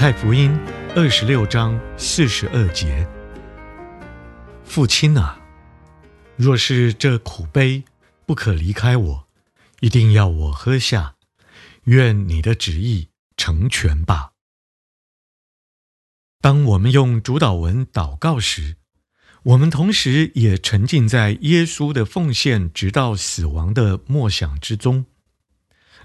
太福音二十六章四十二节。父亲啊，若是这苦杯不可离开我，一定要我喝下。愿你的旨意成全吧。当我们用主祷文祷告时，我们同时也沉浸在耶稣的奉献直到死亡的默想之中，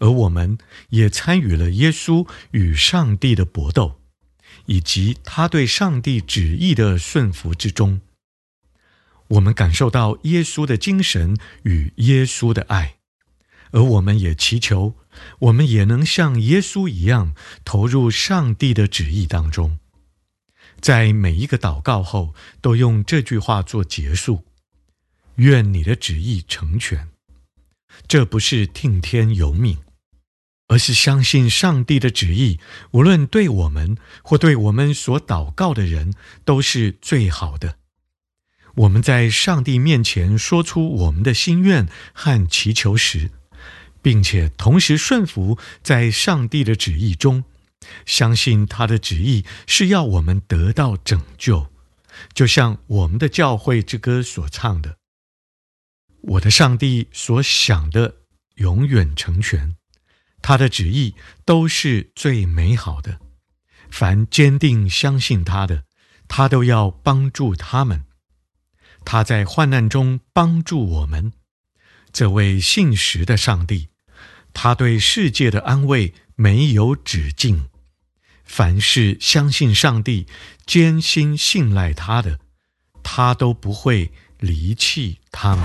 而我们也参与了耶稣与上帝的搏斗，以及他对上帝旨意的顺服之中。我们感受到耶稣的精神与耶稣的爱，而我们也祈求，我们也能像耶稣一样投入上帝的旨意当中。在每一个祷告后，都用这句话做结束：愿你的旨意成全。这不是听天由命，而是相信上帝的旨意，无论对我们或对我们所祷告的人，都是最好的。我们在上帝面前说出我们的心愿和祈求时，并且同时顺服在上帝的旨意中，相信他的旨意是要我们得到拯救，就像我们的教会之歌所唱的：“我的上帝所想的永远成全，他的旨意都是最美好的。凡坚定相信他的，他都要帮助他们。”他在患难中帮助我们，这位信实的上帝，他对世界的安慰没有止境。凡是相信上帝、坚心信赖他的，他都不会离弃他们。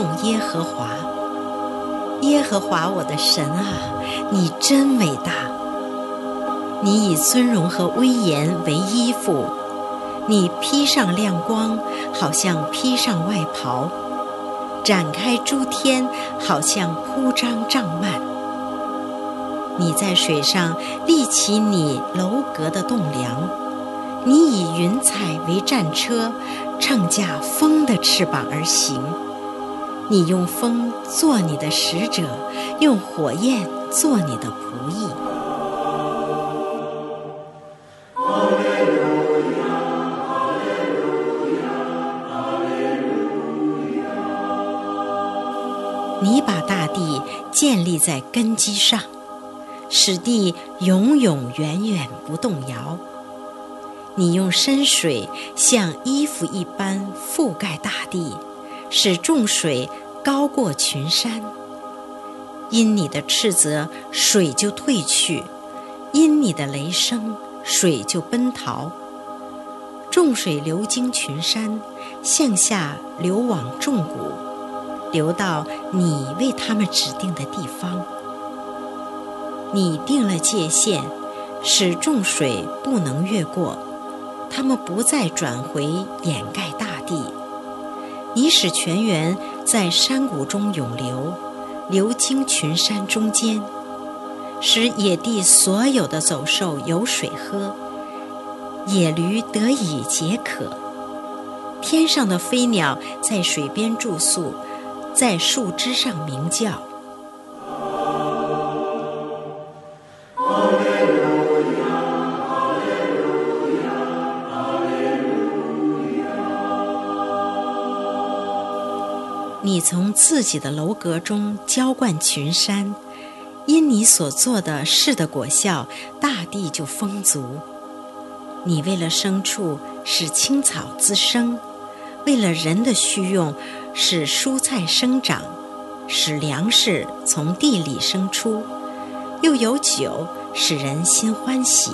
颂耶和华。耶和华我的神啊，你真伟大！你以尊荣和威严为衣服，你披上亮光，好像披上外袍，展开诸天，好像铺张帐幔。你在水上立起你楼阁的栋梁，你以云彩为战车，乘驾风的翅膀而行。你用风做你的使者，用火焰做你的仆役。你把大地建立在根基上，使地永永远远不动摇。你用深水像衣服一般覆盖大地。使众水高过群山，因你的斥责，水就退去；因你的雷声，水就奔逃。众水流经群山，向下流往众谷，流到你为他们指定的地方。你定了界限，使众水不能越过，他们不再转回掩盖大地。你使泉源在山谷中涌流，流经群山中间，使野地所有的走兽有水喝，野驴得以解渴。天上的飞鸟在水边住宿，在树枝上鸣叫。你从自己的楼阁中浇灌群山，因你所做的事的果效，大地就丰足。你为了牲畜使青草滋生，为了人的需用使蔬菜生长，使粮食从地里生出，又有酒使人心欢喜，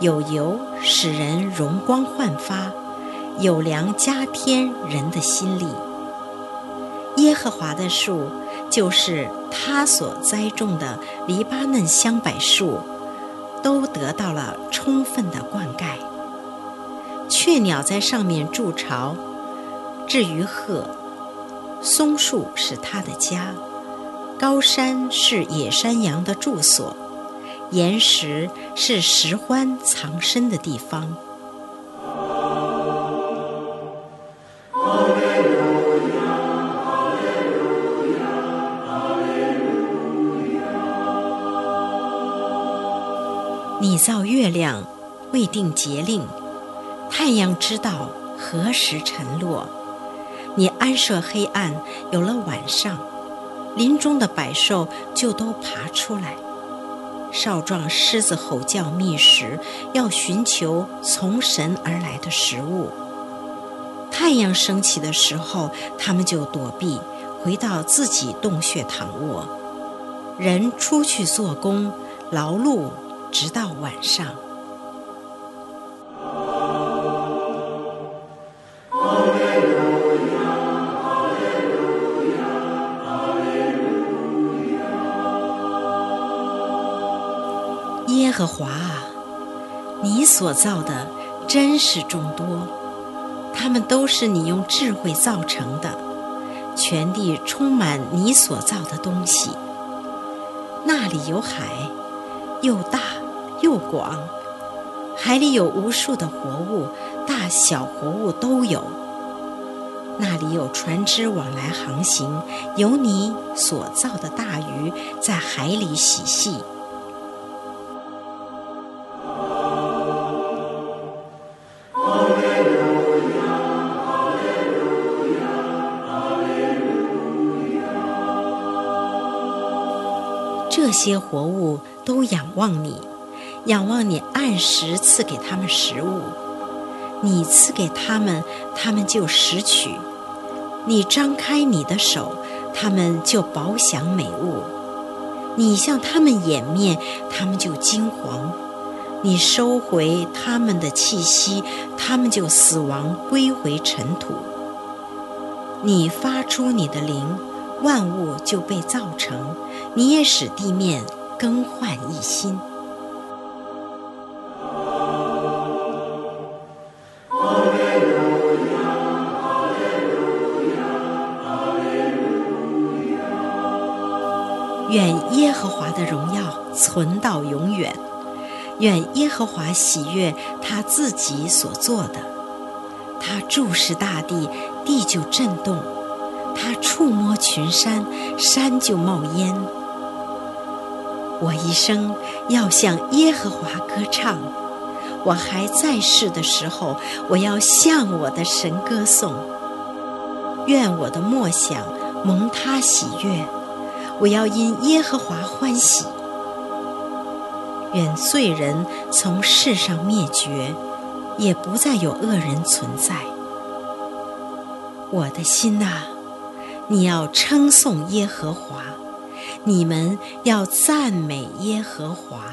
有油使人容光焕发，有粮加添人的心力。耶和华的树，就是他所栽种的黎巴嫩香柏树，都得到了充分的灌溉。雀鸟在上面筑巢。至于鹤，松树是它的家，高山是野山羊的住所，岩石是拾獾藏身的地方。造月亮，未定节令；太阳知道何时沉落。你安设黑暗，有了晚上，林中的百兽就都爬出来。少壮狮子吼叫觅食，要寻求从神而来的食物。太阳升起的时候，他们就躲避，回到自己洞穴躺卧。人出去做工，劳碌。直到晚上，耶和华啊，你所造的真是众多，他们都是你用智慧造成的，全地充满你所造的东西。那里有海，又大。又广，海里有无数的活物，大小活物都有。那里有船只往来航行，有你所造的大鱼在海里嬉戏。这些活物都仰望你。仰望你按时赐给他们食物，你赐给他们，他们就拾取；你张开你的手，他们就饱享美物；你向他们掩面，他们就惊惶；你收回他们的气息，他们就死亡，归回尘土。你发出你的灵，万物就被造成，你也使地面更换一新。愿耶和华的荣耀存到永远。愿耶和华喜悦他自己所做的。他注视大地，地就震动；他触摸群山，山就冒烟。我一生要向耶和华歌唱。我还在世的时候，我要向我的神歌颂。愿我的默想蒙他喜悦。我要因耶和华欢喜。愿罪人从世上灭绝，也不再有恶人存在。我的心呐，你要称颂耶和华，你们要赞美耶和华。